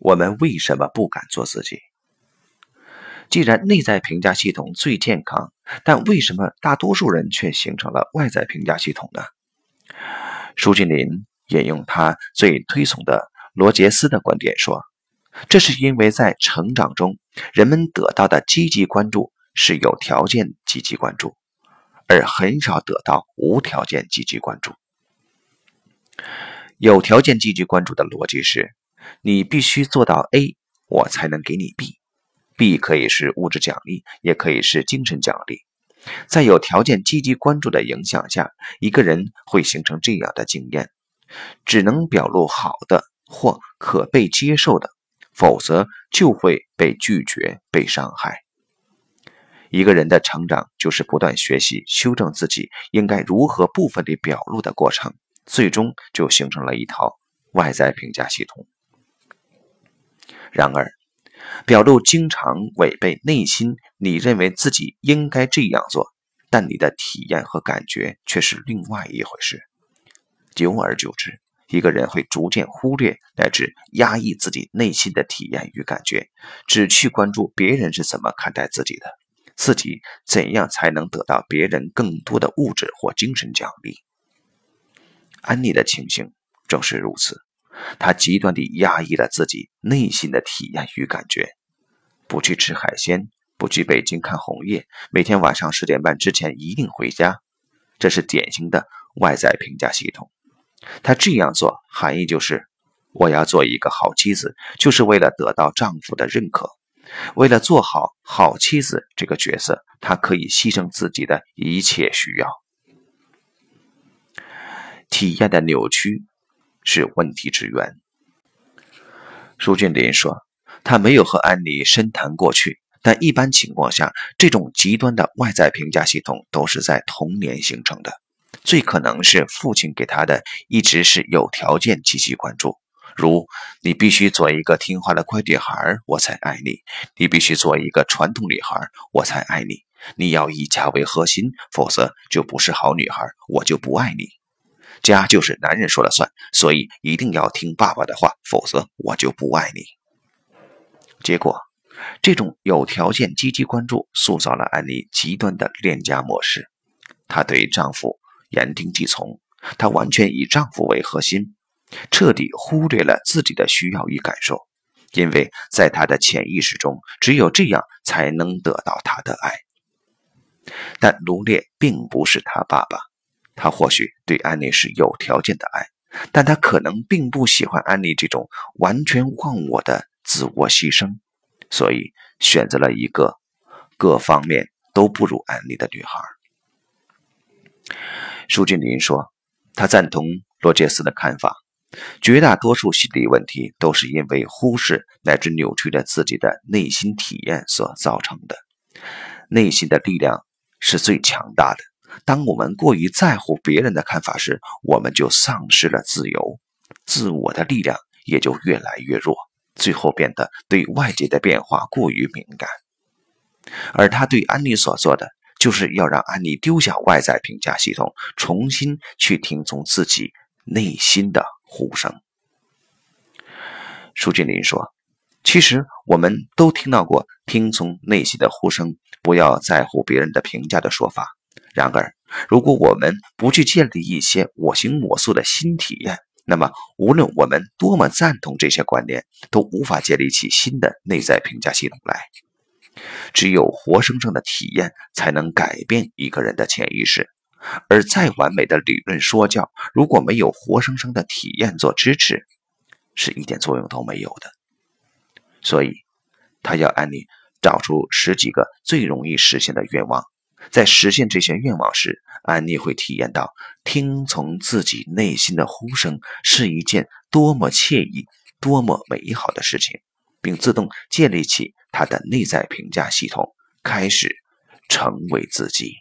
我们为什么不敢做自己？既然内在评价系统最健康，但为什么大多数人却形成了外在评价系统呢？舒俊林引用他最推崇的罗杰斯的观点说：“这是因为在成长中，人们得到的积极关注是有条件积极关注，而很少得到无条件积极关注。有条件积极关注的逻辑是：你必须做到 A，我才能给你 B。” B 可以是物质奖励，也可以是精神奖励。在有条件积极关注的影响下，一个人会形成这样的经验：只能表露好的或可被接受的，否则就会被拒绝、被伤害。一个人的成长就是不断学习、修正自己应该如何部分地表露的过程，最终就形成了一套外在评价系统。然而，表露经常违背内心，你认为自己应该这样做，但你的体验和感觉却是另外一回事。久而久之，一个人会逐渐忽略乃至压抑自己内心的体验与感觉，只去关注别人是怎么看待自己的，自己怎样才能得到别人更多的物质或精神奖励。安妮的情形正是如此。他极端地压抑了自己内心的体验与感觉，不去吃海鲜，不去北京看红叶，每天晚上十点半之前一定回家。这是典型的外在评价系统。他这样做含义就是：我要做一个好妻子，就是为了得到丈夫的认可。为了做好好妻子这个角色，他可以牺牲自己的一切需要。体验的扭曲。是问题之源。舒俊林说：“他没有和安妮深谈过去，但一般情况下，这种极端的外在评价系统都是在童年形成的。最可能是父亲给他的一直是有条件积极关注，如‘你必须做一个听话的乖女孩，我才爱你’；‘你必须做一个传统女孩，我才爱你’；‘你要以家为核心，否则就不是好女孩，我就不爱你。’”家就是男人说了算，所以一定要听爸爸的话，否则我就不爱你。结果，这种有条件积极关注塑造了安妮极端的恋家模式。她对丈夫言听计从，她完全以丈夫为核心，彻底忽略了自己的需要与感受，因为在她的潜意识中，只有这样才能得到他的爱。但卢烈并不是他爸爸。他或许对安妮是有条件的爱，但他可能并不喜欢安妮这种完全忘我的自我牺牲，所以选择了一个各方面都不如安妮的女孩。舒俊林说：“他赞同罗杰斯的看法，绝大多数心理问题都是因为忽视乃至扭曲了自己的内心体验所造成的。内心的力量是最强大的。”当我们过于在乎别人的看法时，我们就丧失了自由，自我的力量也就越来越弱，最后变得对外界的变化过于敏感。而他对安妮所做的，就是要让安妮丢下外在评价系统，重新去听从自己内心的呼声。舒俊林说：“其实我们都听到过‘听从内心的呼声，不要在乎别人的评价’的说法。”然而，如果我们不去建立一些我行我素的新体验，那么无论我们多么赞同这些观念，都无法建立起新的内在评价系统来。只有活生生的体验，才能改变一个人的潜意识。而再完美的理论说教，如果没有活生生的体验做支持，是一点作用都没有的。所以，他要安妮找出十几个最容易实现的愿望。在实现这些愿望时，安妮会体验到听从自己内心的呼声是一件多么惬意、多么美好的事情，并自动建立起她的内在评价系统，开始成为自己。